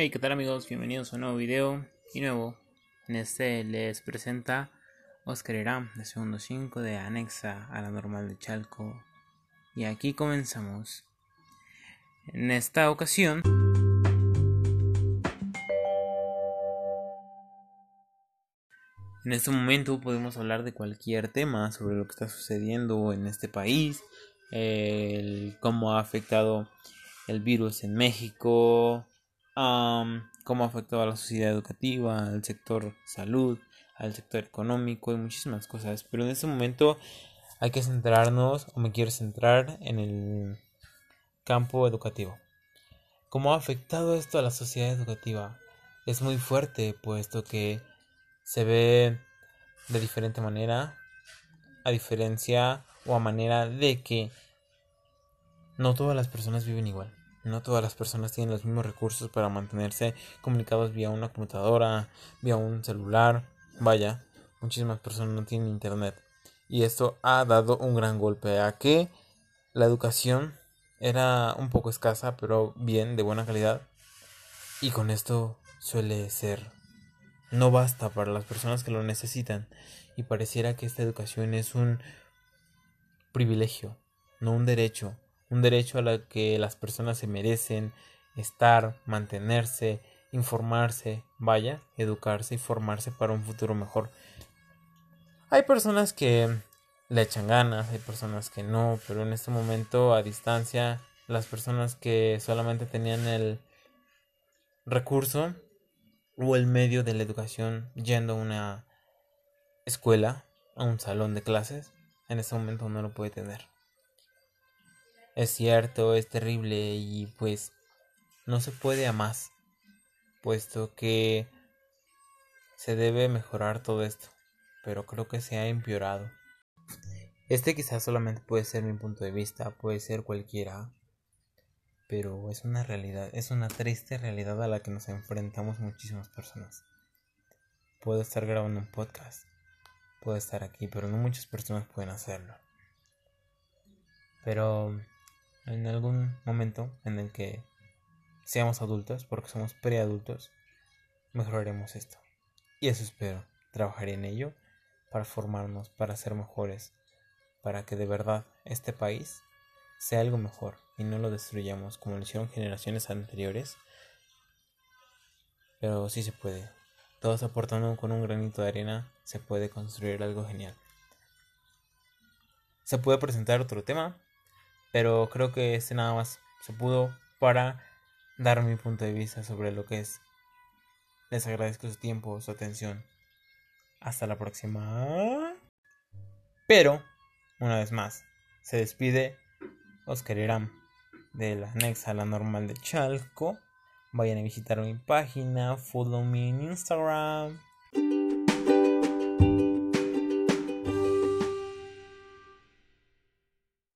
Hey, ¿qué tal amigos? Bienvenidos a un nuevo video y nuevo. En este les presenta Oscar Irán de segundo 5 de Anexa a la normal de Chalco. Y aquí comenzamos. En esta ocasión... En este momento podemos hablar de cualquier tema sobre lo que está sucediendo en este país, cómo ha afectado el virus en México, cómo ha afectado a la sociedad educativa, al sector salud, al sector económico y muchísimas cosas. Pero en este momento hay que centrarnos, o me quiero centrar en el campo educativo. ¿Cómo ha afectado esto a la sociedad educativa? Es muy fuerte, puesto que se ve de diferente manera, a diferencia o a manera de que no todas las personas viven igual. No todas las personas tienen los mismos recursos para mantenerse comunicados vía una computadora, vía un celular. Vaya, muchísimas personas no tienen internet. Y esto ha dado un gran golpe a que la educación era un poco escasa, pero bien, de buena calidad. Y con esto suele ser. No basta para las personas que lo necesitan. Y pareciera que esta educación es un privilegio, no un derecho un derecho a la que las personas se merecen estar, mantenerse, informarse, vaya, educarse y formarse para un futuro mejor. Hay personas que le echan ganas, hay personas que no, pero en este momento a distancia, las personas que solamente tenían el recurso o el medio de la educación yendo a una escuela, a un salón de clases, en este momento no lo puede tener es cierto, es terrible y pues no se puede a más, puesto que se debe mejorar todo esto, pero creo que se ha empeorado. Este quizás solamente puede ser mi punto de vista, puede ser cualquiera, pero es una realidad, es una triste realidad a la que nos enfrentamos muchísimas personas. Puedo estar grabando un podcast, puedo estar aquí, pero no muchas personas pueden hacerlo. Pero en algún momento en el que seamos adultos, porque somos preadultos, mejoraremos esto. Y eso espero. Trabajaré en ello para formarnos, para ser mejores, para que de verdad este país sea algo mejor y no lo destruyamos como lo hicieron generaciones anteriores. Pero sí se puede. Todos aportando con un granito de arena se puede construir algo genial. Se puede presentar otro tema, pero creo que este nada más se pudo para dar mi punto de vista sobre lo que es. Les agradezco su tiempo, su atención. Hasta la próxima. Pero, una vez más, se despide Oscar Irán de la anexa a la normal de Chalco. Vayan a visitar mi página, follow me en Instagram.